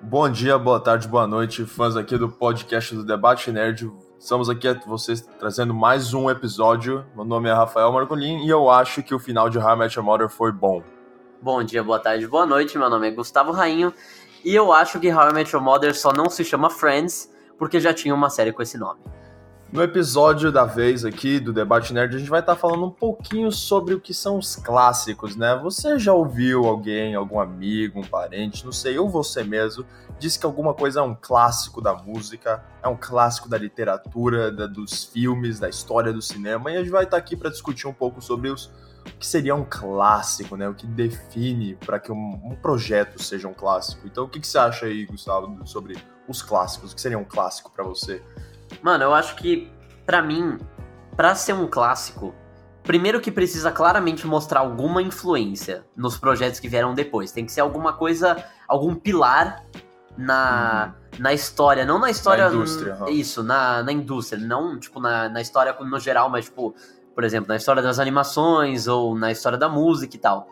Bom dia, boa tarde, boa noite, fãs aqui do podcast do Debate Nerd. Estamos aqui vocês trazendo mais um episódio. Meu nome é Rafael Margolin e eu acho que o final de How I Met Your Mother foi bom. Bom dia, boa tarde, boa noite. Meu nome é Gustavo Rainho e eu acho que How I Met Your Mother só não se chama Friends porque já tinha uma série com esse nome. No episódio da vez aqui do Debate Nerd, a gente vai estar falando um pouquinho sobre o que são os clássicos, né? Você já ouviu alguém, algum amigo, um parente, não sei, ou você mesmo, disse que alguma coisa é um clássico da música, é um clássico da literatura, da, dos filmes, da história do cinema, e a gente vai estar aqui para discutir um pouco sobre os, o que seria um clássico, né? O que define para que um, um, projeto seja um clássico. Então, o que, que você acha aí, Gustavo, sobre os clássicos? O que seria um clássico para você? Mano, eu acho que, para mim, para ser um clássico, primeiro que precisa claramente mostrar alguma influência nos projetos que vieram depois. Tem que ser alguma coisa, algum pilar na, uhum. na história, não na história. Na indústria. Uhum. Isso, na, na indústria, não tipo na, na história no geral, mas tipo, por exemplo, na história das animações ou na história da música e tal.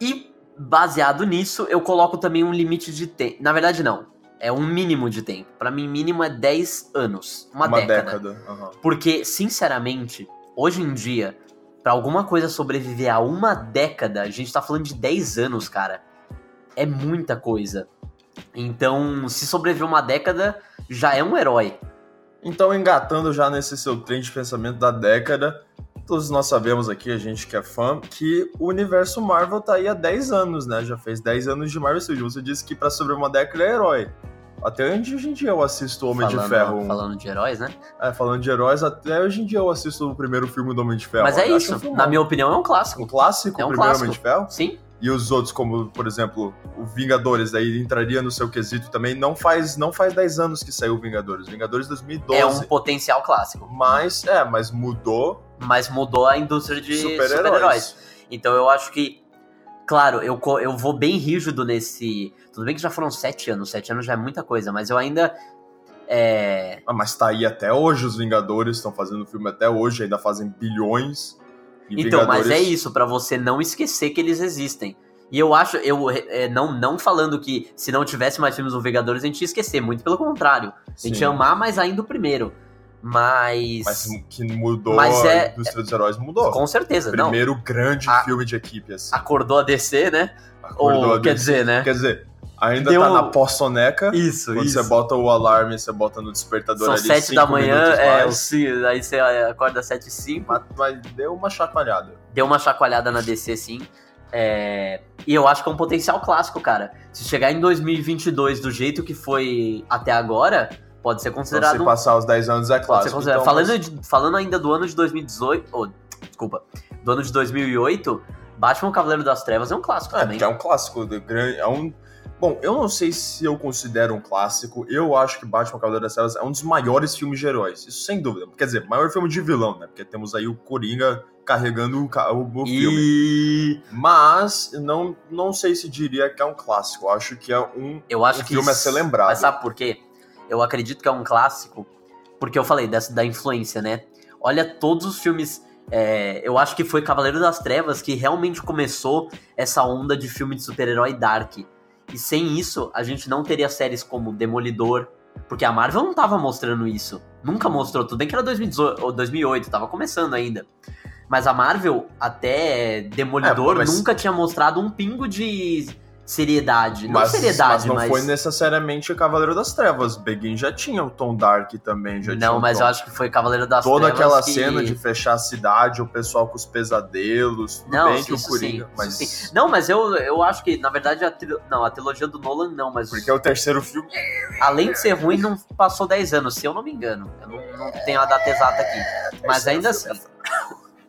E baseado nisso, eu coloco também um limite de tempo. Na verdade, não. É um mínimo de tempo. Para mim, mínimo é 10 anos. Uma, uma década. década. Uhum. Porque, sinceramente, hoje em dia, para alguma coisa sobreviver a uma década, a gente tá falando de 10 anos, cara. É muita coisa. Então, se sobreviver uma década, já é um herói. Então, engatando já nesse seu trem de pensamento da década, todos nós sabemos aqui, a gente que é fã, que o universo Marvel tá aí há 10 anos, né? Já fez 10 anos de Marvel Studios. Você disse que para sobreviver uma década é herói. Até hoje em dia eu assisto Homem falando, de Ferro. Falando de heróis, né? É, falando de heróis, até hoje em dia eu assisto o primeiro filme do Homem de Ferro. Mas é isso, na minha opinião é um clássico. Um clássico, é um o primeiro clássico. Homem de Ferro? Sim. E os outros, como, por exemplo, o Vingadores, daí entraria no seu quesito também. Não faz, não faz 10 anos que saiu o Vingadores. Vingadores 2012. É um potencial clássico. Mas, é, mas mudou. Mas mudou a indústria de super-heróis. Super então eu acho que Claro, eu, eu vou bem rígido nesse. Tudo bem que já foram sete anos, sete anos já é muita coisa, mas eu ainda. É... Ah, mas tá aí até hoje, os Vingadores estão fazendo filme até hoje, ainda fazem bilhões. então, Vingadores... mas é isso, para você não esquecer que eles existem. E eu acho, eu é, não, não falando que se não tivesse mais filmes do Vingadores, a gente ia esquecer, muito pelo contrário. A gente ia amar mais ainda o primeiro. Mas. Mas que mudou mas é, a indústria dos heróis mudou. Com certeza, Primeiro não. Primeiro grande a, filme de equipe, assim. Acordou a DC, né? Acordou Ou, a DC. quer dizer, né? Quer dizer, ainda Deu... tá na pós-soneca. Isso, quando isso. você bota o alarme, você bota no despertador São ali. sete da manhã, é, o, aí você acorda às sete e cinco. Mas, mas deu uma chacoalhada. Deu uma chacoalhada na DC, sim. É... E eu acho que é um potencial clássico, cara. Se chegar em 2022 do jeito que foi até agora, pode ser considerado. Então, se passar os 10 anos é clássico. Então, falando, mas... de, falando ainda do ano de 2018. Oh, desculpa. Do ano de 2008, Batman Cavaleiro das Trevas é um clássico é, também. É um clássico. É um. Bom, eu não sei se eu considero um clássico. Eu acho que Batman Cavaleiro das Trevas é um dos maiores filmes de heróis. Isso sem dúvida. Quer dizer, maior filme de vilão, né? Porque temos aí o Coringa carregando o, o, o e... filme. Mas não, não sei se diria que é um clássico. Eu acho que é um, eu acho um que filme a ser lembrado. Mas sabe por quê? Eu acredito que é um clássico, porque eu falei dessa, da influência, né? Olha todos os filmes. É, eu acho que foi Cavaleiro das Trevas que realmente começou essa onda de filme de super-herói dark. E sem isso, a gente não teria séries como Demolidor, porque a Marvel não tava mostrando isso. Nunca mostrou, tudo bem que era 2018, ou 2008, tava começando ainda. Mas a Marvel, até Demolidor, é, mas... nunca tinha mostrado um pingo de seriedade. Mas, não seriedade, mas não mas... foi necessariamente Cavaleiro das Trevas. Begin já tinha o tom dark também. Já não, mas eu acho que foi Cavaleiro das Toda Trevas aquela que... cena de fechar a cidade, o pessoal com os pesadelos, tudo não, bem que o Coringa, sim, mas... Sim. Não, mas eu, eu acho que, na verdade, a, tri... não, a trilogia do Nolan não, mas... Porque é o terceiro filme... Além de ser ruim, não passou 10 anos, se eu não me engano. Eu não, não tenho a data exata aqui. Mas ainda assim...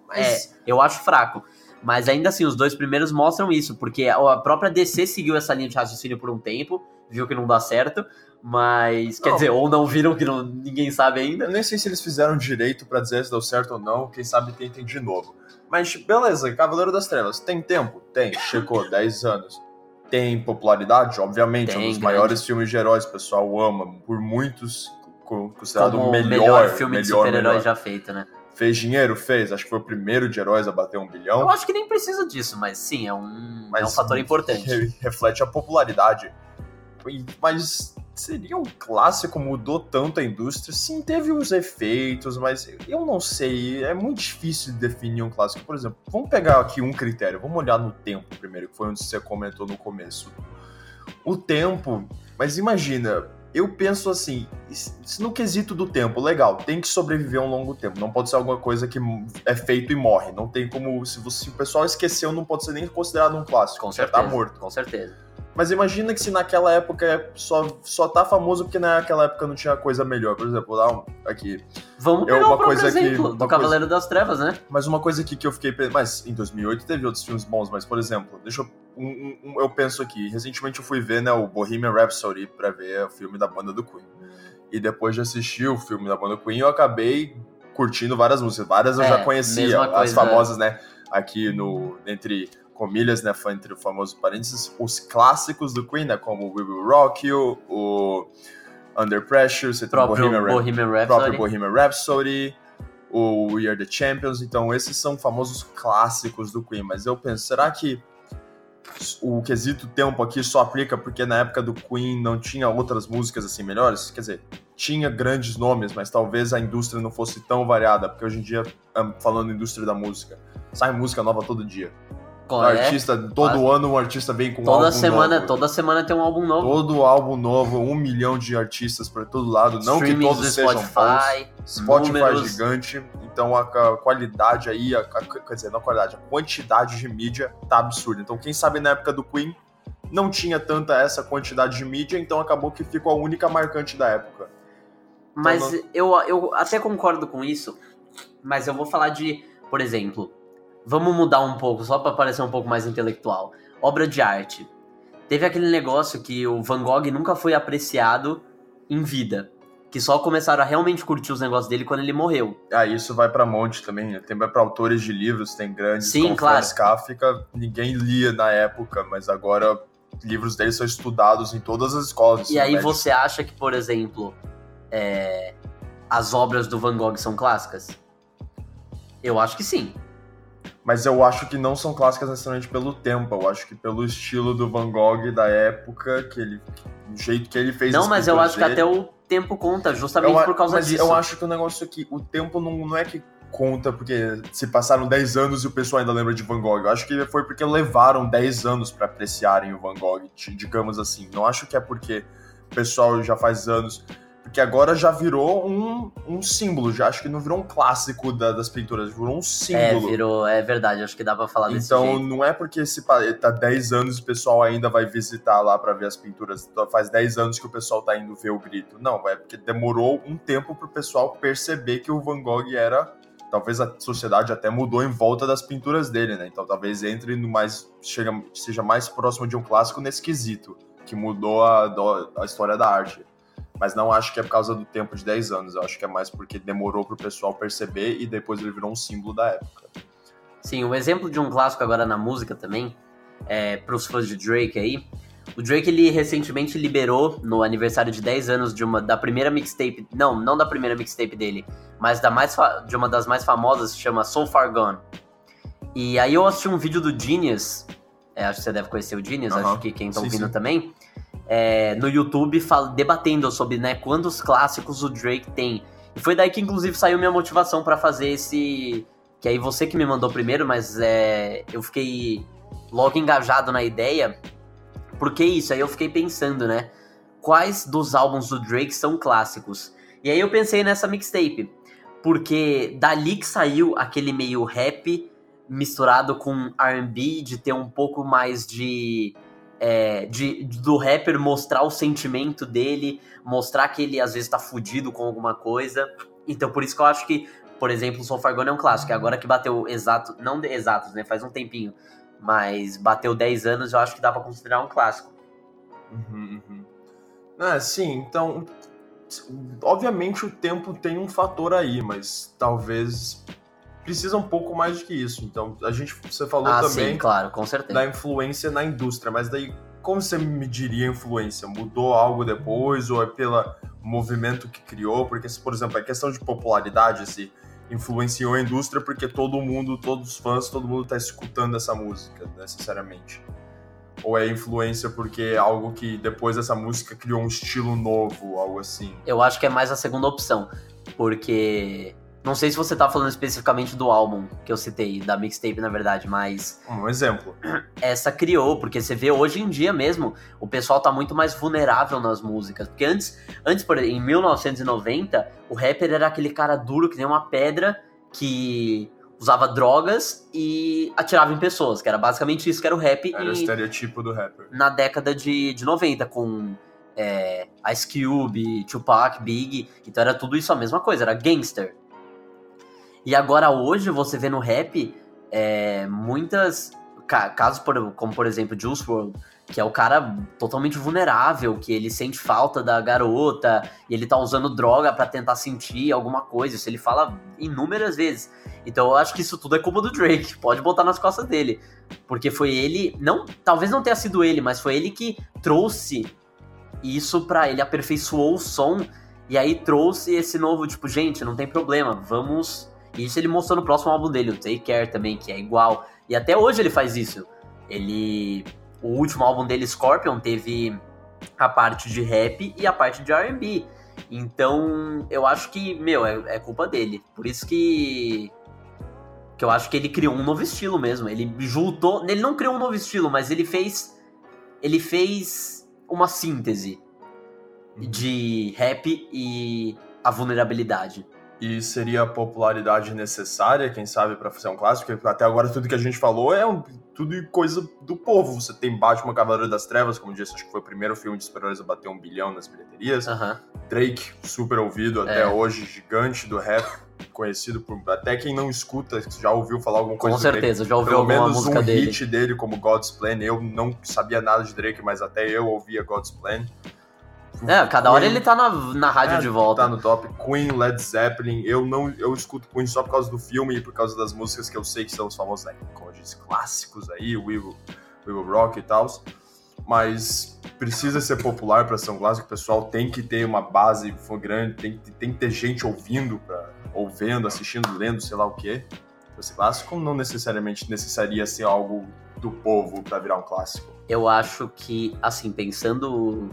Mas... É, eu acho fraco. Mas ainda assim, os dois primeiros mostram isso, porque a própria DC seguiu essa linha de raciocínio por um tempo, viu que não dá certo, mas. Quer Não. dizer, ou não viram que não- ninguém sabe ainda. Eu nem sei se eles fizeram direito pra dizer se deu certo ou não, quem sabe tentem de novo. Mas beleza, Cavaleiro das Trevas, tem tempo? Tem, chegou 10 anos. Tem popularidade? Obviamente, é um Tem, dos grande. maiores filmes de heróis, o pessoal ama, por muitos co- considerado Como o melhor, melhor filme de melhor, super-herói melhor. já feito, né? Fez dinheiro? Fez, acho que foi o primeiro de heróis a bater um bilhão. Eu acho que nem precisa disso, mas sim, é um, é um fator importante. re- reflete a popularidade. mas seria um clássico, mudou tanto a indústria. Sim, teve uns efeitos, mas eu não sei, é muito difícil de definir um clássico. Por exemplo, vamos pegar aqui um critério, vamos olhar no tempo primeiro, que foi onde você comentou no começo. O tempo, mas imagina, eu penso assim, no quesito do tempo, legal, tem que sobreviver um longo tempo, não pode ser alguma coisa que é feito e morre, não tem como, se, você, se o pessoal esqueceu, não pode ser nem considerado um clássico, com tá certeza, tá morto. Com certeza. Mas imagina que se naquela época só, só tá famoso porque naquela época não tinha coisa melhor. Por exemplo, lá aqui. Vamos pegar eu, uma coisa exemplo aqui, do Cavaleiro coisa, das Trevas, né? Mas uma coisa aqui que eu fiquei. Mas em 2008 teve outros filmes bons, mas por exemplo, deixa eu. Um, um, eu penso aqui, recentemente eu fui ver né, o Bohemian Rhapsody pra ver o filme da banda do Queen. E depois de assistir o filme da banda do Queen, eu acabei curtindo várias músicas. Várias eu é, já conhecia, as famosas, né? Aqui no. Entre comilhas, né, entre o famoso parênteses, os clássicos do Queen, né, como We Will Rock You, o Under Pressure, você tem o Bohemian, Bohemian Rhapsody. próprio Bohemian Rhapsody, o We Are The Champions, então esses são famosos clássicos do Queen, mas eu penso, será que o quesito tempo aqui só aplica porque na época do Queen não tinha outras músicas assim melhores? Quer dizer, tinha grandes nomes, mas talvez a indústria não fosse tão variada, porque hoje em dia, falando indústria da música, sai música nova todo dia. Artista, todo Quase. ano um artista vem com toda um álbum semana, novo. Toda semana tem um álbum novo. Todo álbum novo, um milhão de artistas para todo lado. Não que todos sejam Spotify, bons. Spotify é números. gigante. Então a, qualidade aí, a, quer dizer, não a qualidade, a quantidade de mídia tá absurda. Então quem sabe na época do Queen não tinha tanta essa quantidade de mídia, então acabou que ficou a única marcante da época. Então, mas não... eu, eu até concordo com isso, mas eu vou falar de, por exemplo, Vamos mudar um pouco, só para parecer um pouco mais intelectual. Obra de arte. Teve aquele negócio que o Van Gogh nunca foi apreciado em vida. Que só começaram a realmente curtir os negócios dele quando ele morreu. Ah, isso vai para monte também. Né? Tem para autores de livros, tem grandes Sim, claro. Kafka, ninguém lia na época, mas agora livros dele são estudados em todas as escolas. E aí médio. você acha que, por exemplo, é... as obras do Van Gogh são clássicas? Eu acho que sim mas eu acho que não são clássicas necessariamente pelo tempo, eu acho que pelo estilo do Van Gogh da época, que ele, o jeito que ele fez Não, mas eu acho dele. que até o tempo conta, justamente eu, por causa mas disso. Eu acho que o negócio aqui, o tempo não, não é que conta porque se passaram 10 anos e o pessoal ainda lembra de Van Gogh. Eu acho que foi porque levaram 10 anos para apreciarem o Van Gogh, digamos assim. Não acho que é porque o pessoal já faz anos porque agora já virou um, um símbolo, já acho que não virou um clássico da, das pinturas, virou um símbolo. É, virou, é verdade, acho que dá pra falar desse Então jeito. não é porque se tá 10 anos e o pessoal ainda vai visitar lá para ver as pinturas, então faz 10 anos que o pessoal tá indo ver o grito. Não, é porque demorou um tempo pro pessoal perceber que o Van Gogh era talvez a sociedade até mudou em volta das pinturas dele, né? Então talvez entre no mais chega, seja mais próximo de um clássico nesse quesito, que mudou a, a história da arte. Mas não acho que é por causa do tempo de 10 anos, eu acho que é mais porque demorou pro pessoal perceber e depois ele virou um símbolo da época. Sim, um exemplo de um clássico agora na música também, é, pros fãs de Drake aí, o Drake ele recentemente liberou no aniversário de 10 anos de uma da primeira mixtape, não, não da primeira mixtape dele, mas da mais de uma das mais famosas, se chama So Far Gone. E aí eu assisti um vídeo do Genius, é, acho que você deve conhecer o Genius, acho que quem tá sim, ouvindo sim. também é, no YouTube debatendo sobre né, quantos clássicos o Drake tem. E foi daí que inclusive saiu minha motivação para fazer esse. Que aí você que me mandou primeiro, mas é, eu fiquei logo engajado na ideia. Porque isso, aí eu fiquei pensando, né? Quais dos álbuns do Drake são clássicos? E aí eu pensei nessa mixtape. Porque dali que saiu aquele meio rap misturado com RB, de ter um pouco mais de é, de, do rapper mostrar o sentimento dele, mostrar que ele às vezes tá fudido com alguma coisa. Então por isso que eu acho que, por exemplo, o So Far Gone é um clássico. Agora que bateu exato, não exatos, né? Faz um tempinho, mas bateu 10 anos, eu acho que dá para considerar um clássico. Uhum, uhum. É, sim, então. Obviamente o tempo tem um fator aí, mas talvez precisa um pouco mais do que isso. Então, a gente, você falou ah, também sim, claro, com certeza. da influência na indústria, mas daí como você mediria a influência? Mudou algo depois ou é pelo movimento que criou? Porque, por exemplo, a questão de popularidade, se influenciou a indústria porque todo mundo, todos os fãs, todo mundo está escutando essa música, necessariamente. Ou é influência porque é algo que depois dessa música criou um estilo novo, algo assim? Eu acho que é mais a segunda opção. Porque. Não sei se você tá falando especificamente do álbum que eu citei, da mixtape, na verdade, mas. Um exemplo. Essa criou, porque você vê hoje em dia mesmo, o pessoal tá muito mais vulnerável nas músicas. Porque antes, antes por, em 1990, o rapper era aquele cara duro que nem uma pedra que usava drogas e atirava em pessoas, que era basicamente isso que era o rap. Era o estereotipo do rapper. Na década de, de 90, com é, Ice Cube, Tupac, Big. Então era tudo isso a mesma coisa, era gangster. E agora hoje você vê no rap é, muitas. Casos por, como por exemplo Juice WRLD, que é o cara totalmente vulnerável, que ele sente falta da garota e ele tá usando droga para tentar sentir alguma coisa. Isso ele fala inúmeras vezes. Então eu acho que isso tudo é culpa do Drake, pode botar nas costas dele, porque foi ele, não, talvez não tenha sido ele, mas foi ele que trouxe isso para ele aperfeiçoou o som e aí trouxe esse novo tipo, gente, não tem problema, vamos. E isso ele mostrou no próximo álbum dele, o Take Care também, que é igual. E até hoje ele faz isso. Ele o último álbum dele, Scorpion, teve a parte de rap e a parte de R&B. Então, eu acho que, meu, é, é, culpa dele. Por isso que que eu acho que ele criou um novo estilo mesmo. Ele juntou, ele não criou um novo estilo, mas ele fez ele fez uma síntese de rap e a vulnerabilidade. E seria a popularidade necessária, quem sabe, para fazer um clássico? Porque até agora tudo que a gente falou é um, tudo coisa do povo. Você tem Batman Cavaleiro das Trevas, como disse, acho que foi o primeiro filme de super-heróis a bater um bilhão nas bilheterias. Uhum. Drake, super ouvido até é. hoje, gigante do rap, conhecido por até quem não escuta, já ouviu falar alguma coisa Com certeza, já ouviu Pelo alguma música um dele. hit dele como God's Plan. Eu não sabia nada de Drake, mas até eu ouvia God's Plan. É, cada hora ele tá na, na rádio É, de volta. Tá no top. Queen, Led Zeppelin. Eu não eu escuto Queen só por causa do filme e por causa das músicas que eu sei que são os famosos, né, como eu disse, clássicos aí, We Will, We Will Rock e tal. Mas precisa ser popular para ser um clássico. O pessoal tem que ter uma base grande, tem, que- tem que ter gente ouvindo, pra, ouvindo, assistindo, lendo, sei lá o quê. Ser clássico, não necessariamente necessaria ser algo do povo para virar um clássico. Eu acho que, assim, pensando.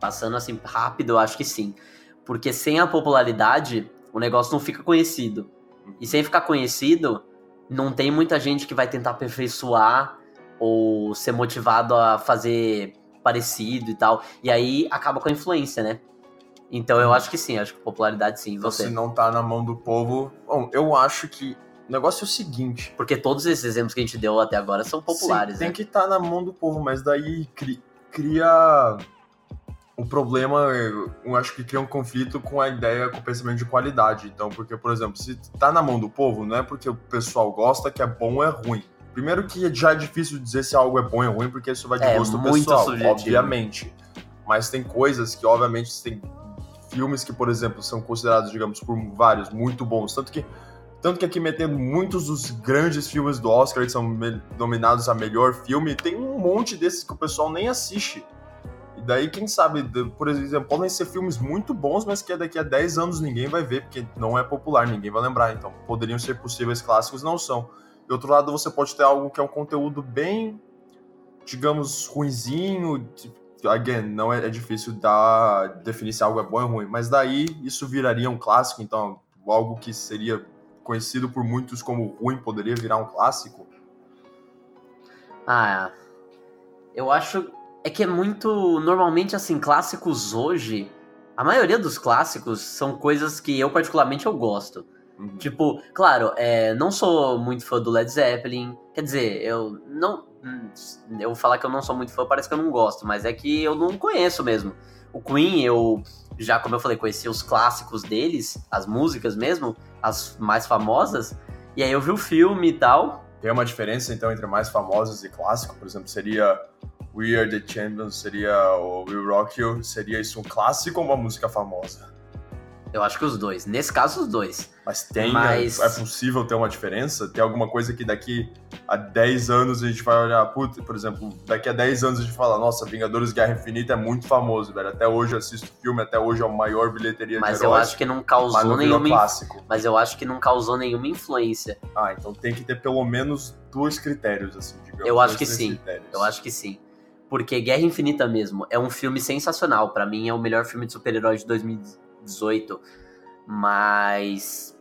Passando assim rápido, eu acho que sim. Porque sem a popularidade, o negócio não fica conhecido. E sem ficar conhecido, não tem muita gente que vai tentar aperfeiçoar ou ser motivado a fazer parecido e tal. E aí acaba com a influência, né? Então eu acho que sim, acho que popularidade sim, Então, você. se não tá na mão do povo. Bom, eu acho que o negócio é o seguinte. Porque todos esses exemplos que a gente deu até agora são populares, Sim, tem né? que estar na mão do povo, mas daí cri- cria. O problema, eu acho que cria um conflito com a ideia, com o pensamento de qualidade. Então, porque, por exemplo, se tá na mão do povo, não é porque o pessoal gosta que é bom ou é ruim. Primeiro que já é difícil dizer se algo é bom ou é ruim, porque isso vai de É, gosto pessoal, subjetivo. obviamente. Mas tem coisas que, obviamente, tem filmes que, por exemplo, são considerados, digamos, por vários muito bons. Tanto que tanto que aqui metendo muitos dos grandes filmes do Oscar que são nominados a melhor filme, tem um monte desses que o pessoal nem assiste. Daí, quem sabe, por exemplo, podem ser filmes muito bons, mas que daqui a 10 anos ninguém vai ver, porque não é popular, ninguém vai lembrar. Então, poderiam ser possíveis clássicos, não são. De outro lado, você pode ter algo que é um conteúdo bem, digamos, ruinzinho. Again, não é, é difícil dar, definir se algo é bom ou ruim, mas daí isso viraria um clássico, então algo que seria conhecido por muitos como ruim poderia virar um clássico. Ah, eu acho é que é muito normalmente assim clássicos hoje. A maioria dos clássicos são coisas que eu particularmente eu gosto. Uhum. Tipo, claro, é, não sou muito fã do Led Zeppelin. Quer dizer, eu não. hum, Eu falar que eu não sou muito fã parece que eu não gosto, mas é que eu não conheço mesmo. O Queen, eu já, como eu falei, conheci os clássicos deles, as músicas mesmo, as mais famosas. E aí eu vi o filme e tal. Tem uma diferença, então, entre mais famosos e clássico? Por exemplo, seria We Are The Champions, seria o Will Rock You, seria isso um clássico ou uma música famosa? Eu acho que os dois. Nesse caso, os dois. Mas tem, Mas- é, é possível ter uma diferença? Tem alguma coisa que daqui a 10 anos a gente vai olhar, puta, por exemplo, daqui a 10 anos a gente fala, nossa, Vingadores Guerra Infinita é muito famoso, velho. Até hoje eu assisto o filme, até hoje é a maior bilheteria Mas de eu heróis, acho que não mas causou não nenhuma. clássico. Mas eu acho que não causou nenhuma influência. Ah, então tem que ter pelo menos dois critérios, assim, digamos. Eu acho que sim. critérios. Eu acho que sim. Porque Guerra Infinita mesmo é um filme sensacional. Para mim é o melhor filme de super-herói de 2018. Mas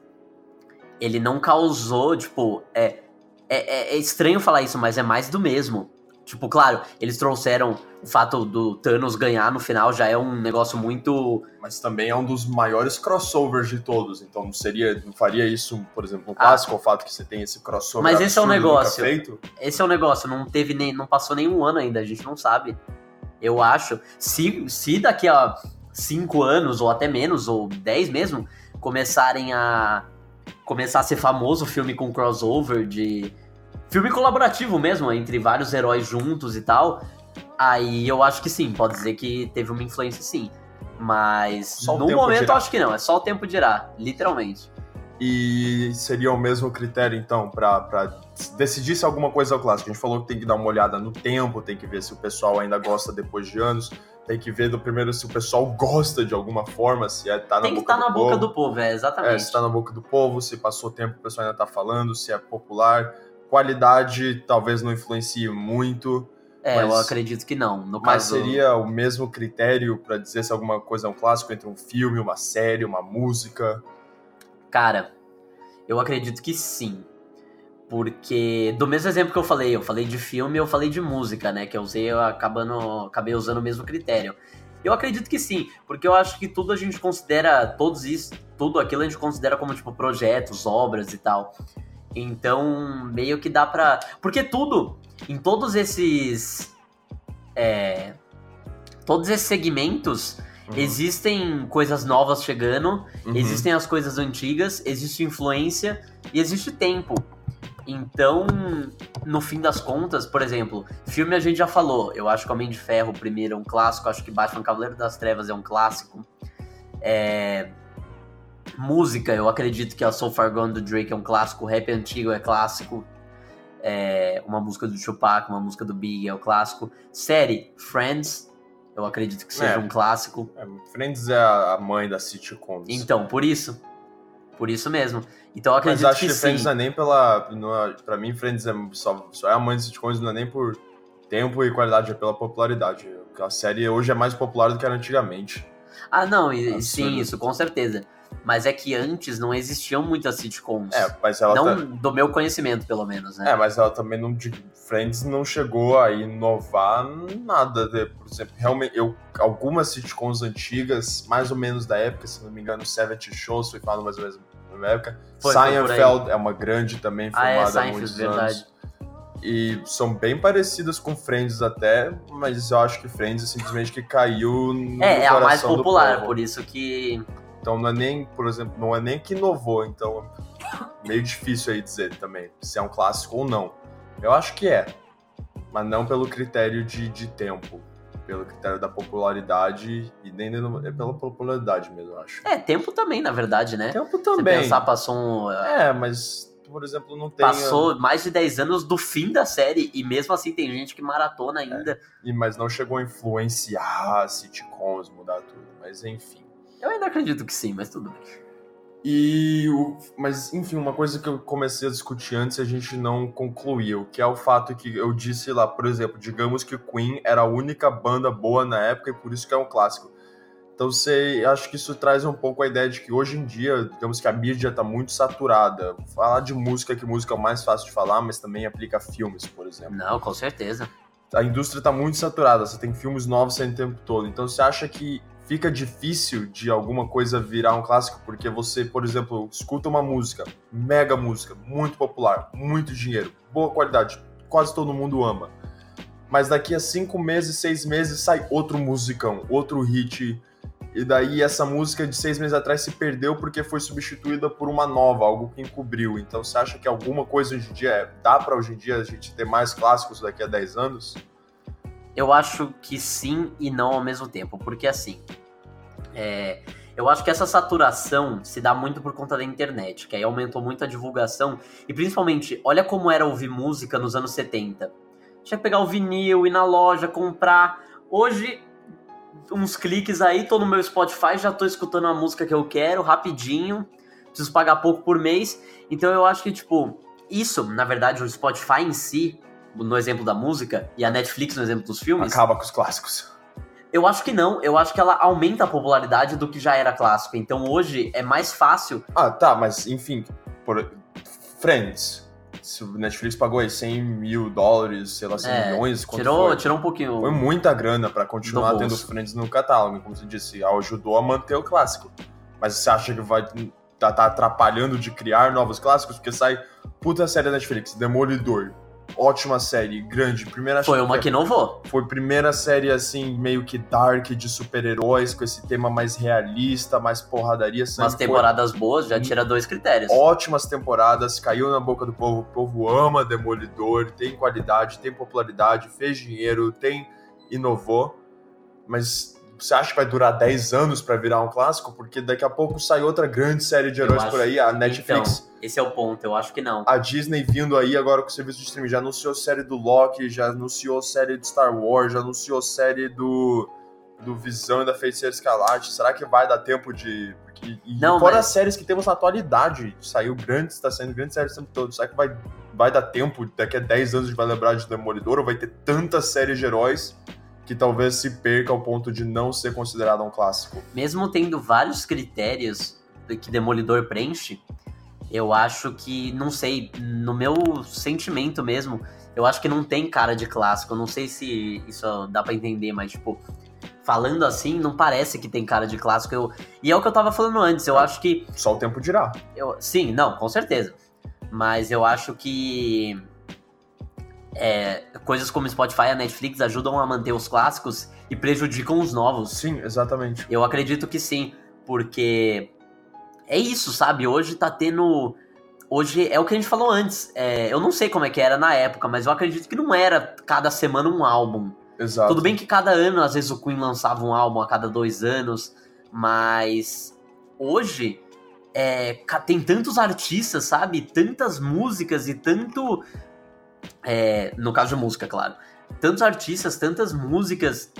ele não causou, tipo, é, é, é estranho falar isso, mas é mais do mesmo. Tipo, claro, eles trouxeram o fato do Thanos ganhar no final já é um negócio muito. Mas também é um dos maiores crossovers de todos. Então não seria. Não faria isso, por exemplo, no clássico, ah, o fato que você tem esse crossover. Mas esse é o negócio. Esse é o negócio. Não teve nem. Não passou nenhum ano ainda, a gente não sabe. Eu acho. Se, se daqui a cinco anos, ou até menos, ou dez mesmo, começarem a. Começar a ser famoso o filme com crossover de filme colaborativo mesmo, entre vários heróis juntos e tal. Aí eu acho que sim, pode dizer que teve uma influência sim. Mas no momento eu acho que não, é só o tempo dirá, literalmente. E seria o mesmo critério, então, para decidir se alguma coisa é o clássico. A gente falou que tem que dar uma olhada no tempo, tem que ver se o pessoal ainda gosta depois de anos, tem que ver do primeiro se o pessoal gosta de alguma forma, se é, tá na tem boca que tá na boca do povo, é, exatamente. É, se tá na boca do povo, se passou tempo o pessoal ainda tá falando, se é popular qualidade talvez não influencie muito. É, mas, eu acredito que não. No mas caso... seria o mesmo critério para dizer se alguma coisa é um clássico entre um filme, uma série, uma música? Cara, eu acredito que sim. Porque, do mesmo exemplo que eu falei, eu falei de filme eu falei de música, né? Que eu usei, eu acabando, acabei usando o mesmo critério. Eu acredito que sim, porque eu acho que tudo a gente considera, todos isso, tudo aquilo a gente considera como, tipo, projetos, obras e tal. Então, meio que dá pra. Porque tudo, em todos esses. É, todos esses segmentos, uhum. existem coisas novas chegando, uhum. existem as coisas antigas, existe influência e existe tempo. Então, no fim das contas, por exemplo, filme a gente já falou. Eu acho que Homem de Ferro, primeiro, é um clássico. Acho que Batman Cavaleiro das Trevas é um clássico. É, Música, eu acredito que a So Far Gone do Drake é um clássico, o rap antigo é clássico. É, uma música do Tupac, uma música do Big é o clássico. Série, Friends, eu acredito que seja é, um clássico. É, Friends é a mãe da sitcom. Então, por isso. Por isso mesmo. Então eu acredito Mas acho que, que Friends não é nem pela. Não é, pra mim, Friends é só, só é a mãe das sitcoms, não é nem por tempo e qualidade, é pela popularidade. A série hoje é mais popular do que era antigamente. Ah, não, e, sim, isso, com certeza. Mas é que antes não existiam muitas sitcoms. É, mas ela não tá... do meu conhecimento, pelo menos, né? É, mas ela também não Friends não chegou a inovar nada, de, por exemplo, realmente eu algumas sitcoms antigas, mais ou menos da época, se não me engano, Seventh Show foi falado mais ou menos na época. Foi, Seinfeld é uma grande também formada ah, é, há muitos verdade. anos. E são bem parecidas com Friends até, mas eu acho que Friends é simplesmente que caiu no É, é a mais popular, por isso que então não é nem, por exemplo, não é nem que inovou, então meio difícil aí dizer também se é um clássico ou não. Eu acho que é, mas não pelo critério de, de tempo, pelo critério da popularidade e nem é pela popularidade mesmo, eu acho. É, tempo também, na verdade, né? Tempo também. Se pensar, passou um... É, mas por exemplo, não tem. Passou mais de 10 anos do fim da série e mesmo assim tem gente que maratona ainda. É, e, mas não chegou a influenciar sitcoms, mudar tudo. Mas enfim. Eu ainda acredito que sim, mas tudo bem. E o, mas enfim, uma coisa que eu comecei a discutir antes e a gente não concluiu, que é o fato que eu disse lá, por exemplo, digamos que Queen era a única banda boa na época e por isso que é um clássico. Então você acho que isso traz um pouco a ideia de que hoje em dia, digamos que a mídia está muito saturada. Falar de música, que música é o mais fácil de falar, mas também aplica a filmes, por exemplo. Não, com certeza. A indústria está muito saturada, você tem filmes novos saindo o tempo todo. Então você acha que fica difícil de alguma coisa virar um clássico, porque você, por exemplo, escuta uma música, mega música, muito popular, muito dinheiro, boa qualidade, quase todo mundo ama. Mas daqui a cinco meses, seis meses, sai outro musicão, outro hit. E daí essa música de seis meses atrás se perdeu porque foi substituída por uma nova, algo que encobriu. Então você acha que alguma coisa hoje em dia, é, dá para hoje em dia a gente ter mais clássicos daqui a dez anos? Eu acho que sim e não ao mesmo tempo, porque assim, é, eu acho que essa saturação se dá muito por conta da internet, que aí aumentou muito a divulgação. E principalmente, olha como era ouvir música nos anos 70. Tinha que pegar o vinil, ir na loja, comprar. Hoje, uns cliques aí, tô no meu Spotify, já tô escutando a música que eu quero, rapidinho. Preciso pagar pouco por mês. Então eu acho que, tipo, isso, na verdade, o Spotify em si, no exemplo da música e a Netflix no exemplo dos filmes. Acaba com os clássicos. Eu acho que não, eu acho que ela aumenta a popularidade do que já era clássico. Então hoje é mais fácil. Ah, tá, mas enfim, por... Friends. Se o Netflix pagou aí 100 mil dólares, sei lá, 100 É, milhões, quanto Tirou, foi? tirou um pouquinho. Foi muita grana pra continuar Do tendo. Friends no catálogo, como você disse, ajudou a manter o clássico. Mas você acha que vai tá, tá atrapalhando de criar novos clássicos? Porque sai puta série da Netflix, Demolidor. Ótima série, grande. Primeira Foi uma que inovou. foi primeira série assim, meio que dark de super-heróis, com esse tema mais realista, mais porradaria. Umas sangue. Foi temporadas boas, já tira dois critérios. Ótimas temporadas, caiu na boca do povo. O povo ama Demolidor, tem qualidade, tem popularidade, fez dinheiro, tem inovou. Mas você acha que vai durar 10 anos pra virar um clássico? Porque daqui a pouco sai outra grande série de heróis acho- por aí, a Netflix. Então, esse é o ponto, eu acho que não. A Disney vindo aí agora com o serviço de streaming, já anunciou série do Loki, já anunciou série de Star Wars, já anunciou série do, do Visão e da Feiticeira Escarlate. Será que vai dar tempo de. Porque, Não, fora mas- as séries que temos na atualidade, saiu grandes, tá saindo grandes séries o tempo todo. Será que vai, vai dar tempo, daqui a 10 anos a gente vai lembrar de Demolidor, ou vai ter tantas séries de heróis que talvez se perca ao ponto de não ser considerado um clássico? Mesmo tendo vários critérios que Demolidor preenche, eu acho que, não sei, no meu sentimento mesmo, eu acho que não tem cara de clássico. Eu não sei se isso dá pra entender, mas, tipo, falando assim, não parece que tem cara de clássico. Eu, e é o que eu tava falando antes, eu acho que Só o tempo dirá. Eu, sim, não, com certeza. Mas eu acho que é, coisas como Spotify e a Netflix ajudam a manter os clássicos e prejudicam os novos. Sim, exatamente. Eu acredito que sim, porque é isso, sabe? Hoje tá tendo. Hoje é o que a gente falou antes. É, eu não sei como é que era na época, mas eu acredito que não era cada semana um álbum. Exato. Tudo bem que cada ano, às vezes, o Queen lançava um álbum a cada dois anos, mas hoje é, tem tantos artistas, sabe? Tantas músicas e tanto. É, no caso de música, claro. Tantos artistas, tantas músicas,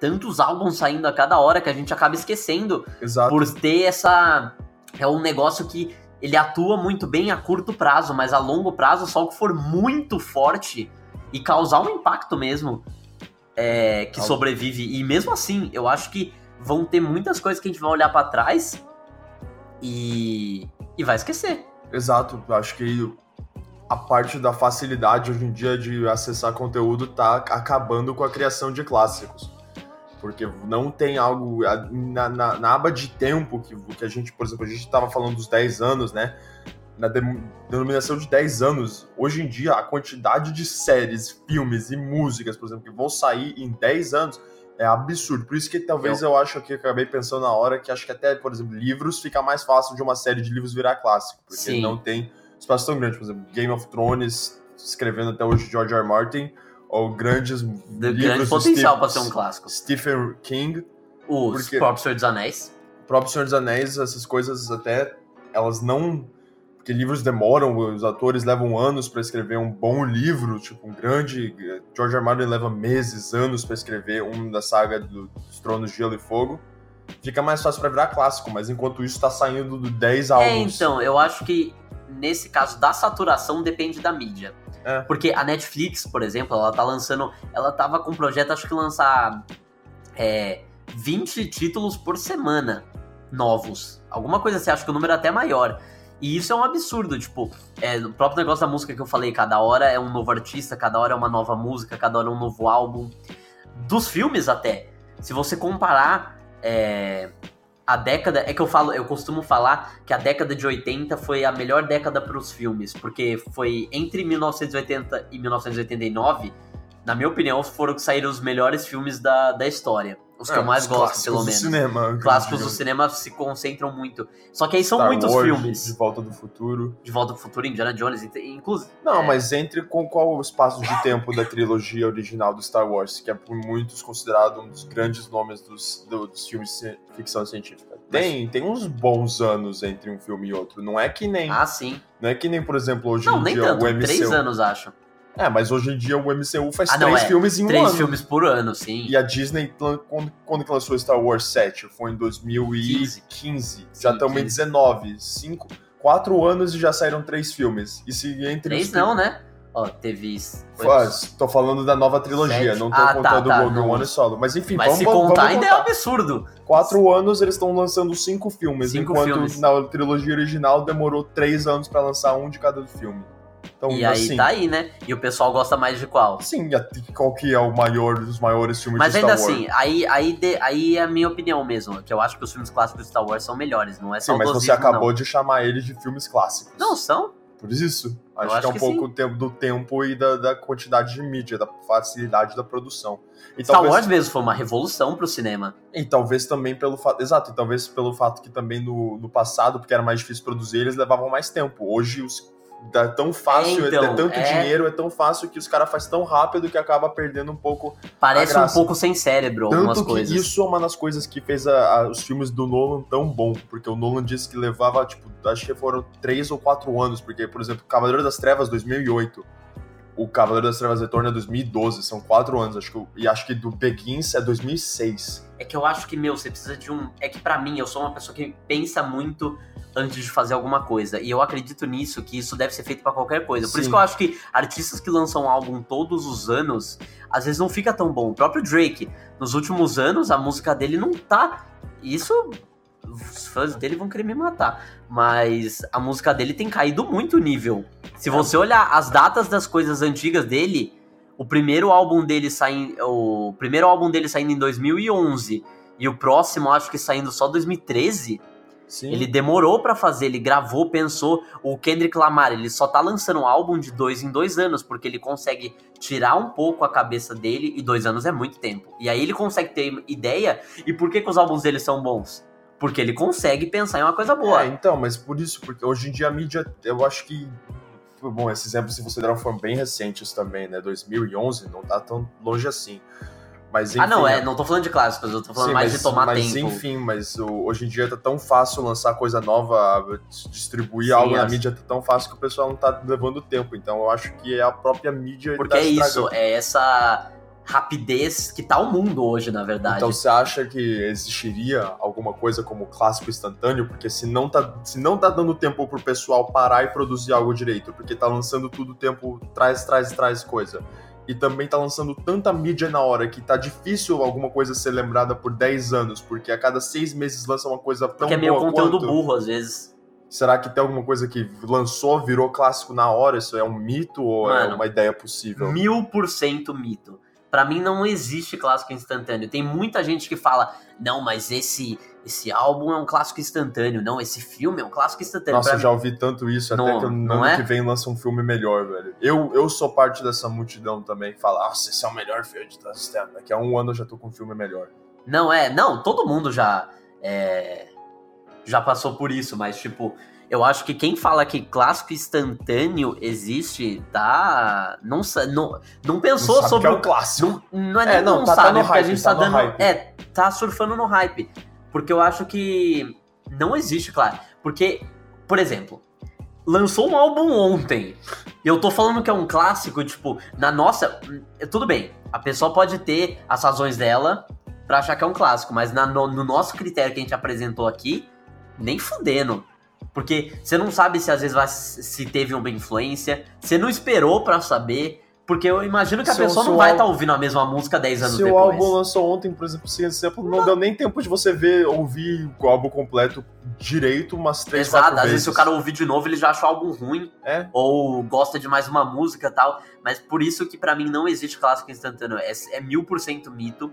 tantos álbuns saindo a cada hora que a gente acaba esquecendo Exato. por ter essa. É um negócio que ele atua muito bem a curto prazo, mas a longo prazo, só o que for muito forte e causar um impacto mesmo é, que sobrevive. E mesmo assim, eu acho que vão ter muitas coisas que a gente vai olhar pra trás e, e vai esquecer. Exato, eu acho que a parte da facilidade hoje em dia de acessar conteúdo tá acabando com a criação de clássicos. Porque não tem algo. Na, na- na aba de tempo que, que a gente, por exemplo, a gente estava falando dos 10 anos, né? Na dem- denominação de 10 anos, hoje em dia, a quantidade de séries, filmes e músicas, por exemplo, que vão sair em 10 anos é absurdo. Por isso que talvez eu, acho que eu acabei pensando na hora que acho que até, por exemplo, livros fica mais fácil de uma série de livros virar clássico. Porque Sim. não tem espaço tão grande. Por exemplo, Game of Thrones, escrevendo até hoje George R. R. Martin, ou grandes De grande potencial pra ser um clássico. Stephen King, Os Porque- próprios Senhor dos Anéis. o próprio Senhor dos Anéis, essas coisas até elas não porque livros demoram, os autores levam anos para escrever um bom livro, tipo um grande George R. R. Martin leva meses, anos para escrever um da saga do- dos Tronos de Gelo e Fogo. Fica mais fácil para virar clássico, mas enquanto isso tá saindo do 10 É, álbuns. então, eu acho que nesse caso da saturação depende da mídia. É. Porque a Netflix, por exemplo, ela tá lançando. Ela tava com um projeto, acho que lançar é, 20 títulos por semana novos. Alguma coisa assim, acho que o número é até maior. E isso é um absurdo, tipo, é, o próprio negócio da música que eu falei, cada hora é um novo artista, cada hora é uma nova música, cada hora é um novo álbum. Dos filmes até. Se você comparar é, a década. É que eu falo, eu costumo falar que a década de 80 foi a melhor década para os filmes, porque foi entre 1980 e 1989, na minha opinião, foram que saíram os melhores filmes da, da história. Os que É, eu mais os gosto, pelo do menos. cinema. Clássicos do cinema se concentram muito. Só que aí são Star muitos Wars, filmes. De Volta do Futuro. De Volta ao Futuro, Indiana Jones, inclusive. Não, É. mas entre com qual o espaço de tempo da trilogia original do Star Wars, que é por muitos considerado um dos grandes nomes dos, do- dos filmes de ficção científica. Tem, tem uns bons anos entre um filme e outro. Não é que nem, Ah, sim. não é que nem por exemplo, hoje Não, em nem dia tanto. o MCU. Três anos, acho. É, mas hoje em dia o MCU faz Ah, não, três é. filmes em um Três ano. filmes por ano, sim. E a Disney, quando, quando que lançou Star Wars 7? Foi em 2015. Já Sim, estamos em 15. 19. Cinco, quatro anos e já saíram três filmes. E se entre Três não, né? Ó, teve. Faz, tô falando da nova trilogia, Sete. não tô Ah, tá, contando tá, o Rogue não. One e Solo. Mas enfim, Mas vamos, se vamos contar ainda é um absurdo. Quatro anos eles estão lançando cinco filmes, Cinco enquanto filmes. na trilogia original demorou três anos pra lançar um de cada filme. Então, E aí assim, tá aí, né? E o pessoal gosta mais de qual? sim, qual que é o maior dos maiores filmes Mas de ainda Star Wars? assim, aí, aí, de- aí é a minha opinião mesmo, que eu acho que os filmes clássicos de Star Wars são melhores, não é Sim, mas você acabou não. de chamar eles de filmes clássicos. Não, são. Por isso. Acho, acho que é um que pouco tempo do tempo e da, da quantidade de mídia, da facilidade da produção. E Star talvez, Wars mesmo foi uma revolução pro cinema. e talvez também pelo fato. Exato, e talvez pelo fato que também no, no passado, porque era mais difícil produzir, eles levavam mais tempo. Hoje os. É tão fácil, É, então, é tanto é. dinheiro, é tão fácil que os caras fazem tão rápido que acaba perdendo um pouco. Parece um pouco sem cérebro algumas Tanto que coisas. isso é uma das coisas que fez a- a- os filmes do Nolan tão bom, porque o Nolan disse que levava, tipo, acho que foram três ou quatro anos, porque, por exemplo, Cavaleiro das Trevas 2008, o Cavaleiro das Trevas Retorno é 2012, são quatro anos, acho que, e acho que do Begins é 2006. É que eu acho que, meu, você precisa de um. É que pra mim, eu sou uma pessoa que pensa muito antes de fazer alguma coisa. E eu acredito nisso, que isso deve ser feito pra qualquer coisa. Por Sim. isso que eu acho que artistas que lançam um álbum todos os anos, às vezes não fica tão bom. O próprio Drake, nos últimos anos, a música dele não tá. Isso. Os fãs dele vão querer me matar. Mas a música dele tem caído muito o nível. Se você olhar as datas das coisas antigas dele, o primeiro álbum dele saindo, o primeiro álbum dele saindo em 2011 e o próximo acho que saindo só 2013, Sim. ele demorou pra fazer, ele gravou, pensou. O Kendrick Lamar, ele só tá lançando um álbum de dois em dois anos porque ele consegue tirar um pouco a cabeça dele e dois anos é muito tempo. E aí ele consegue ter ideia. E por que, que os álbuns dele são bons? Porque ele consegue pensar em uma coisa boa. É, então, mas por isso, porque hoje em dia a mídia, eu acho que. Bom, esse exemplo, se você deram, foram bem recentes também, né? 2011, não tá tão longe assim. Mas, enfim, ah, não, é, não tô falando de clássicos, eu tô falando Sim, mais mas, de tomar mas tempo. enfim, mas o- hoje em dia tá tão fácil lançar coisa nova, distribuir Sim, algo na as- mídia tá tão fácil que o pessoal não tá levando tempo. Então eu acho que é a própria mídia que Porque tá é isso, é essa rapidez que tá o mundo hoje, na verdade. Então você acha que existiria alguma coisa como clássico instantâneo? Porque se não tá, se não tá dando tempo pro pessoal parar e produzir algo direito, porque tá lançando tudo o tempo, traz, traz, traz coisa. E também tá lançando tanta mídia na hora que tá difícil alguma coisa ser lembrada por 10 anos, porque a cada seis meses lança uma coisa tão Porque é meio conteúdo quanto. burro, às vezes. Será que tem alguma coisa que lançou, virou clássico na hora? Isso é um mito ou é Mano, uma ideia possível? Mil por cento mito. Pra mim não existe clássico instantâneo. Tem muita gente que fala, não, mas esse esse álbum é um clássico instantâneo. Não, esse filme é um clássico instantâneo. Nossa, Pra eu já ouvi tanto isso, Não- até que no ano é? que vem lança um filme melhor, velho. Eu, eu sou parte dessa multidão também, que fala, nossa, esse é o melhor filme de tempos. Daqui a um ano eu já tô com um filme melhor. Não, é. Não, todo mundo já. é, já passou por isso, mas, tipo, eu acho que quem fala que clássico instantâneo existe, tá. Não, não, não pensou Não sabe sobre que é o um clássico. Não, não é, É, nem não, não, tá- tá sabe, no é porque a hype, gente tá tá, dando. hype. É, tá surfando no hype. Porque eu acho que não existe, claro. Porque, por exemplo, lançou um álbum ontem. E eu tô falando que é um clássico, tipo, na nossa. Tudo bem, a pessoa pode ter as razões dela pra achar que é um clássico, mas na- no, no nosso critério que a gente apresentou aqui, nem fudendo. Porque você não sabe se às vezes vai, se teve uma influência, você não esperou pra saber. Porque eu imagino que a Se o- pessoa se não o vai estar ouvindo a mesma música 10 anos Se o depois. álbum lançou ontem, por exemplo, por exemplo, não, deu nem tempo de você ver, ouvir o álbum completo direito umas três, Exato, às vezes. vezes se o cara ouvir de novo, ele já acha o álbum ruim, É, ou gosta de mais uma música e tal. Mas por isso que pra mim não existe clássico instantâneo. É, é mil por cento mito.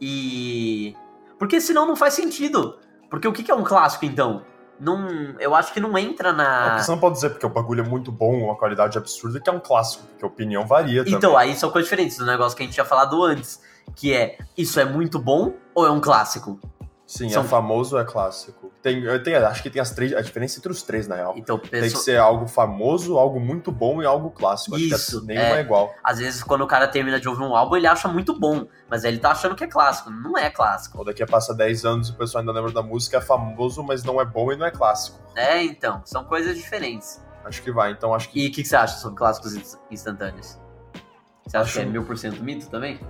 E. Porque senão não faz sentido. Porque o que é um clássico então? Não, eu acho que não entra É, na. porque você não pode dizer porque o bagulho é muito bom, uma qualidade absurda, que é um clássico, porque a opinião varia também. Então, aí são coisas diferentes do negócio que a gente tinha falado antes. Que é, isso é muito bom ou é um clássico? Sim, são- é famoso ou é clássico? Tem, eu tenho- acho que tem as três, a diferença entre os três, na real. Então, Tem que ser algo famoso, algo muito bom e algo clássico. Acho Isso, que nenhuma é. é. igual. às vezes quando o cara termina de ouvir um álbum, ele acha muito bom. Mas aí ele tá achando que é clássico. Não é clássico. Ou daqui a passa 10 anos e o pessoal ainda lembra da música, é famoso, mas não é bom e não é clássico. É, então, são coisas diferentes. Acho que vai, então acho que. E o que, que você acha sobre clássicos inst- instantâneos? Você acha Acho- que é mil por cento mito também?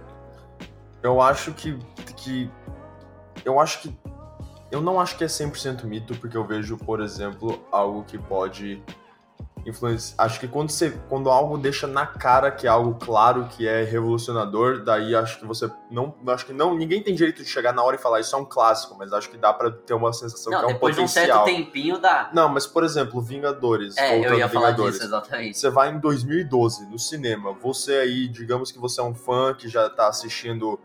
Eu acho que. que eu acho que. Eu não acho que é 100% mito, porque eu vejo, por exemplo, algo que pode influência. Acho que quando você, quando algo deixa na cara que é algo claro, que é revolucionador, daí acho que você não, acho que não, ninguém tem direito de chegar na hora e falar isso é um clássico, mas acho que dá para ter uma sensação não, que é um depois potencial. de um certo tempinho dá. Não, mas por exemplo, Vingadores. É, eu ia falar Vingadores. disso exatamente. Você vai em 2012 no cinema, você aí, digamos que você é um fã que já tá assistindo,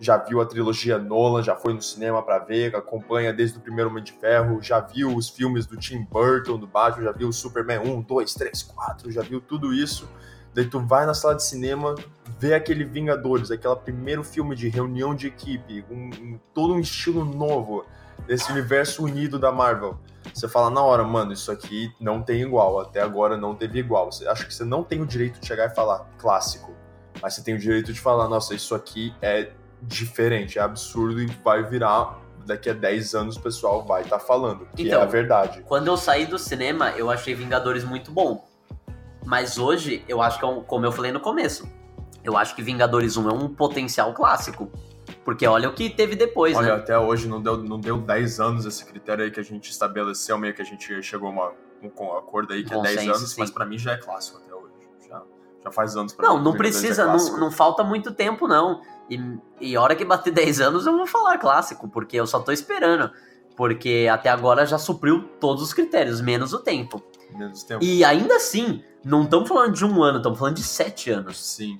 já viu a trilogia Nolan, já foi no cinema pra ver, acompanha desde o primeiro Homem de Ferro, já viu os filmes do Tim Burton, do Batman, já viu o Superman 1, 2, 3, 4, já viu tudo isso. Daí tu vai na sala de cinema, vê aquele Vingadores, aquele primeiro filme de reunião de equipe, um, um- todo um estilo novo desse universo unido da Marvel. Você fala na hora, mano, isso aqui não tem igual, até agora não teve igual. Você acha que você não tem o direito de chegar e falar clássico, mas você tem o direito de falar, nossa, isso aqui é diferente, é absurdo e vai virar daqui a 10 anos o pessoal vai estar falando, que Então, é a verdade. Quando eu saí do cinema, eu achei Vingadores muito bom. Mas hoje, eu acho que, é um- como eu falei no começo, eu acho que Vingadores 1 é um potencial clássico. Porque olha o que teve depois, Olha, né? até hoje não deu, não deu 10 anos esse critério aí que a gente estabeleceu, meio que a gente chegou a uma, um acordo aí que é 10 Consenso, anos, sim. mas pra mim já é clássico. Já, faz anos pra Não, não Vingadores é precisa, não, não falta muito tempo, não. E, e a hora que bater 10 anos eu vou falar clássico, porque eu só tô esperando. Porque até agora já supriu todos os critérios, menos o tempo. Menos tempo. E ainda assim, não estamos falando de um ano, estamos falando de sete anos. Sim.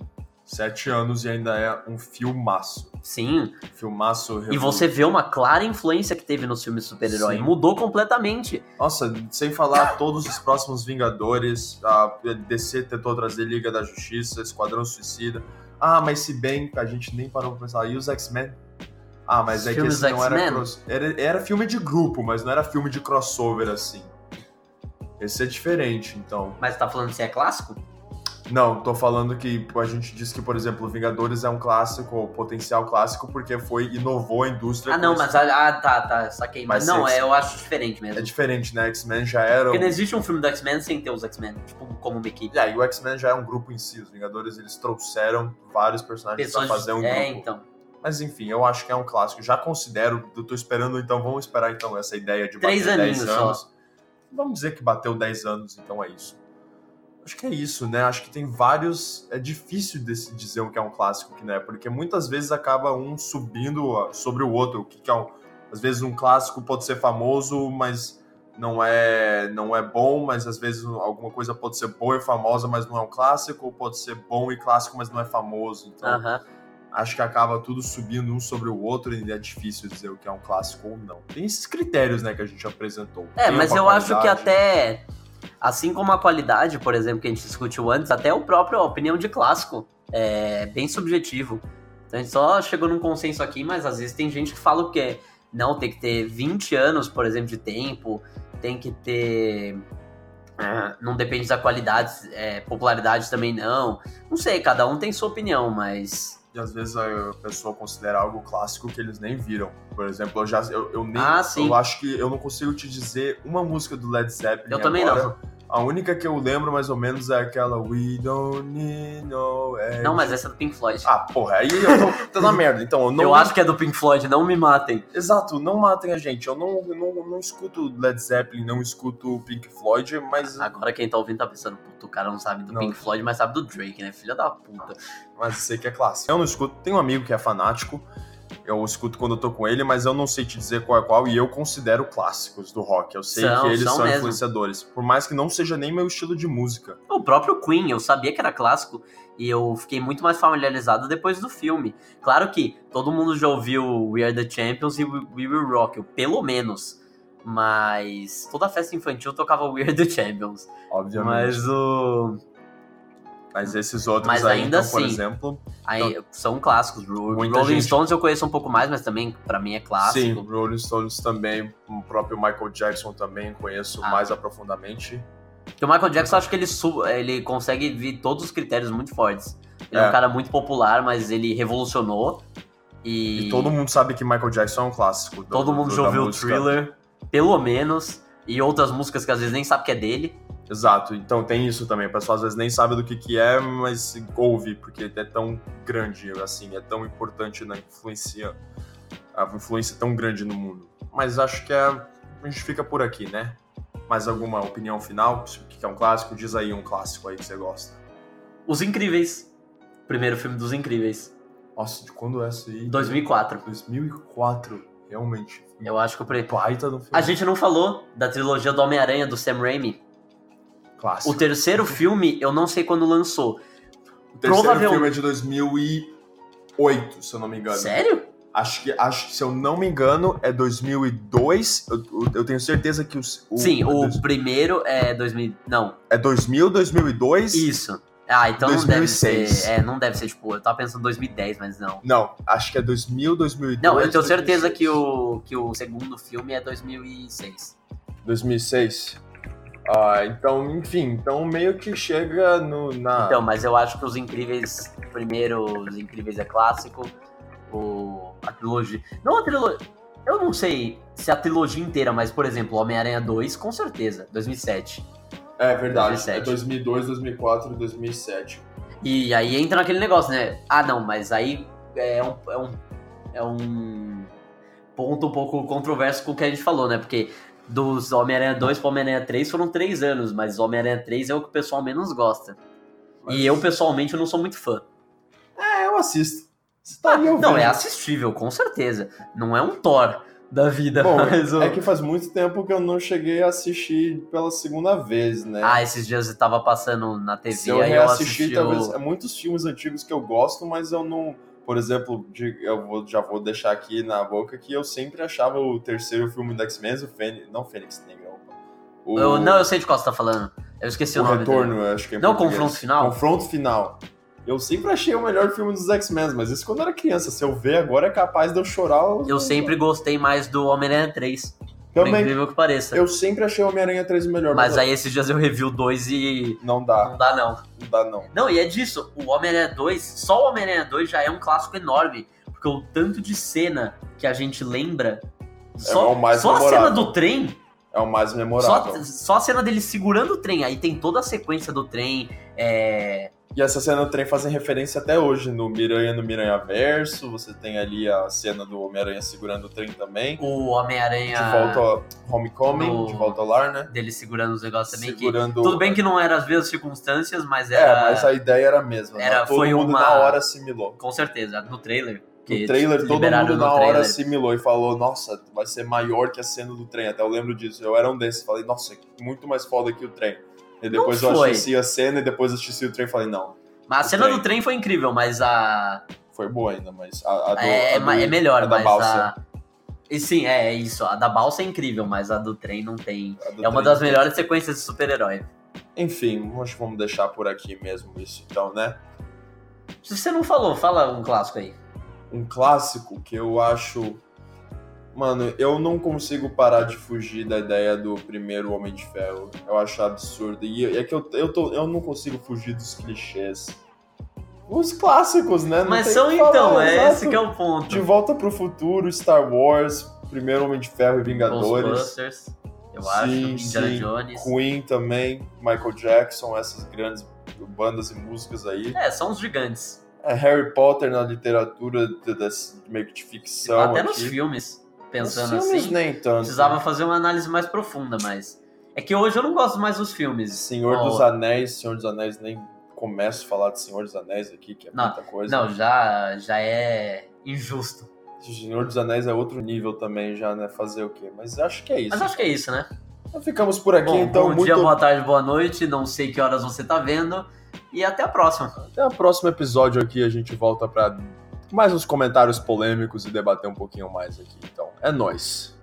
Sete anos e ainda é um filmaço. Sim, Filmaço. e você vê uma clara influência que teve nos filmes super-herói. Mudou completamente. Nossa, sem falar todos os próximos Vingadores, a DC tentou trazer Liga da Justiça, Esquadrão Suicida. Ah, mas se bem que a gente nem parou pra pensar, e os X-Men? Ah, mas Os é que esse não era, cross... era Era filme de grupo, mas não era filme de crossover assim. Esse é diferente, então. Mas tá falando se é clássico? Não, tô falando que a gente diz que, por exemplo, Vingadores é um clássico, ou potencial clássico, porque foi inovou a indústria. Ah, não, mas ah, tá, tá, saquei. Mas, Mas não, é, eu acho diferente mesmo. É diferente, né? X-Men já era. Porque não existe um filme do X-Men sem ter os X-Men, tipo, como uma equipe. E aí, o X-Men já é um grupo em si. Os Vingadores, eles trouxeram vários personagens Pessoas pra fazer um É, grupo. então. Mas enfim, eu acho que é um clássico. Já considero, eu tô esperando, então vamos esperar então essa ideia de Três bater 10 aninhos só. anos. Vamos dizer que bateu 10 anos, então é isso. Acho que é isso, né? Acho que tem vários. É difícil de dizer o que é um clássico, que não é, porque muitas vezes acaba um subindo sobre o outro. O que, que é um. Às vezes um clássico pode ser famoso, mas não é não é bom, mas às vezes alguma coisa pode ser boa e famosa, mas não é um clássico, ou pode ser bom e clássico, mas não é famoso. Então, Aham. acho que acaba tudo subindo um sobre o outro e é difícil dizer o que é um clássico ou não. Tem esses critérios, né, que a gente apresentou. É, Tempo, mas eu acho que até. Assim como a qualidade, por exemplo, que a gente discutiu antes, até o próprio a opinião de clássico é bem subjetivo. Então a gente só chegou num consenso aqui, mas às vezes tem gente que fala o quê? Não, tem que ter 20 anos, por exemplo, de tempo, tem que ter. ah, não depende da qualidade, é, popularidade também não. Não sei, cada um tem sua opinião, mas. E às vezes a pessoa considera algo clássico que eles nem viram. Por exemplo, eu já eu, eu nem Ah, eu acho que eu não consigo te dizer uma música do Led Zeppelin Eu também agora. não. A única que eu lembro mais ou menos é aquela We don't need no edge. Não, mas essa é do Pink Floyd. Ah, porra, aí eu tô, tô na merda. Então, eu não eu acho que é do Pink Floyd, não me matem. Exato, não matem a gente. Eu não, não, não escuto Led Zeppelin, não escuto Pink Floyd, mas, Agora quem tá ouvindo tá pensando, o cara não sabe do Não. Pink Floyd, mas sabe do Drake, né? Filha da puta. mas eu sei que é clássico. Eu não escuto, tenho um amigo que é fanático, eu escuto quando eu tô com ele, mas eu não sei te dizer qual é qual, e eu considero clássicos do rock. Eu sei São, que eles são são, influenciadores, por mais que não seja nem meu estilo de música. O próprio Queen, eu sabia que era clássico e eu fiquei muito mais familiarizado depois do filme. Claro que todo mundo já ouviu We Are The Champions e We We Will Rock You, pelo menos. Mas toda festa infantil tocava We Are The Champions. Obviamente. Mas o... Mas esses outros Mas aí, ainda então, por assim, exemplo. Aí, são clássicos. Rolling gente- Stones eu conheço um pouco mais, mas também pra mim é Sim, clássico. Rolling Stones também, o próprio Michael Jackson também conheço Ah. mais aprofundadamente. Porque o Michael Jackson, eu acho que ele, ele consegue vir todos os critérios muito fortes. Ele é. É. um cara muito popular, mas ele revolucionou. E, E, todo mundo sabe que Michael Jackson é um clássico. do- todo mundo do- já da ouviu o. Thriller, pelo menos. E outras músicas que às vezes nem sabe que é dele. Exato, então tem isso também. O pessoal às vezes nem sabe do que, que é, mas ouve, porque é tão grande, assim, é tão importante na influência. A influência é tão grande no mundo. Mas acho que é, a gente fica por aqui, né? Mais alguma opinião final? O que que é um clássico? Diz aí um clássico aí que você gosta. Os Incríveis. Primeiro filme dos Incríveis. Nossa, de quando é essa aí? 2004. 2004, realmente. Eu acho que o pre... Baita do filme. A gente não falou da trilogia do Homem-Aranha do Sam Raimi. Clássico. O terceiro filme, eu não sei quando lançou. O terceiro provavelmente- filme é de 2008, se eu não me engano. Sério? Acho que, acho, se eu não me engano, é 2002. Eu, eu- eu tenho certeza que os, o, Sim, o dois- primeiro é 2000. Não, é 2000, 2002. isso. Ah, então não 2006. deve ser. É, não deve ser, tipo, eu tava pensando 2010, mas não. Não, acho que é 2000, 2002. Não, eu tenho certeza 2006. que o, que o segundo filme é 2006. 2006. Ah, então, enfim, então meio que chega no, na. Então, mas eu acho que os Incríveis. Primeiro, os Incríveis é clássico. O, a trilogia. Não a trilogia. Eu não sei se a trilogia inteira, mas, por exemplo, Homem-Aranha 2, com certeza, 2007. É verdade. 2007. É 2002, 2004 e 2007. E aí entra naquele negócio, né? Ah, não, mas aí é um, é um, é um ponto um pouco controverso com o que a gente falou, né? Porque dos Homem-Aranha 2 para Homem-Aranha 3 foram três anos, mas Homem-Aranha 3 é o que o pessoal menos gosta. Mas- E eu, pessoalmente, eu não sou muito fã. É, eu assisto. Você tá ouvindo. Não, é assistível, com certeza. Não é um Thor da vida, Bom, mas é que faz muito tempo que eu não cheguei a assistir pela segunda vez, né? Ah, esses dias eu tava passando na TV, Se eu aí eu assisti talvez. o... É muitos filmes antigos que eu gosto, mas eu não. Por exemplo, de- eu vou- já vou deixar aqui na boca que eu sempre achava o terceiro filme do X-Men, o Fênix. Não Fênix Negra. O, Eu- Não, eu sei de qual você tá falando. Eu esqueci o, o nome Retorno, dele. eu acho que é Não, português. Confronto Final? Confronto Final. Eu sempre achei o melhor filme dos X-Men, mas isso quando eu era criança. Se eu ver agora é capaz de eu chorar. Eu sempre gostei mais do Homem-Aranha 3. Por Também. incrível que pareça. Eu sempre achei o Homem-Aranha 3 o melhor. Mas aí esses dias eu revi o 2 e Não dá, não dá não. não dá não. Não, e é disso. O Homem-Aranha 2, só o Homem-Aranha 2 já é um clássico enorme. Porque o tanto de cena que a gente lembra. Só, É o mais só a cena memorável. do trem. É o mais Só, memorável. só a cena dele segurando o trem. Aí tem toda a sequência do trem. É, E essa cena do trem fazem referência até hoje no Miranha no Miranha Verso. Você tem ali a cena do Homem-Aranha segurando o trem também. o Homem-Aranha. De volta ao Homecoming, no- de volta ao lar, né? Dele segurando os negócios também. Que, Segurando. tudo bem que não era as mesmas circunstâncias, mas É, era. mas a ideia era a mesma. né? era- Todo foi mundo uma- na hora assimilou. Com certeza, no trailer. que No trailer, todo mundo na hora trailer. assimilou e falou: Nossa, vai ser maior que a cena do trem. Até eu lembro disso. Eu era um desses. Falei: Nossa, muito mais foda que o trem. E depois eu foi. assisti a cena e depois assisti o trem e falei: Não, Mas a cena trem. do trem foi incrível, mas a. foi boa ainda, mas a, a do, é, a do- é melhor, a da mas balsa. a. E sim, é, é isso. A da balsa é incrível, mas a do trem não tem. É uma das melhores sequências de super-herói. Enfim, acho que vamos deixar por aqui mesmo isso, então, né? Se você não falou, fala um clássico aí. Um clássico que eu acho. Mano, eu não consigo parar de fugir da ideia do primeiro Homem de Ferro. Eu acho absurdo. E é que eu, eu, tô, eu não consigo fugir dos clichês. Os clássicos, né? Não mas são o que falar, então, é exato. esse que é o ponto. De Volta pro Futuro, Star Wars, Primeiro Homem de Ferro e Vingadores. Ghostbusters, eu acho, Sim, Indiana sim. Jones. Queen também, Michael Jackson, essas grandes bandas e músicas aí. É, são os gigantes. É Harry Potter na literatura de, das- meio que de ficção. Até aqui. nos filmes, pensando Nos filmes assim. nem tanto. Precisava fazer uma análise mais profunda, mas. É que hoje eu não gosto mais dos filmes. Senhor dos Anéis, Senhor dos Anéis, nem começo a falar de Senhor dos Anéis aqui, que é Não, muita coisa. Não, já, já é injusto. Senhor dos Anéis é outro nível também já, né? Fazer o quê? Mas acho que é isso. Mas acho que é isso, né? Então ficamos por aqui, Bom, então. bom muito... dia, boa tarde, boa noite. Não sei que horas você tá vendo. E até a próxima. Até o próximo episódio aqui, a gente volta para mais uns comentários polêmicos e debater um pouquinho mais aqui. Então, é nóis.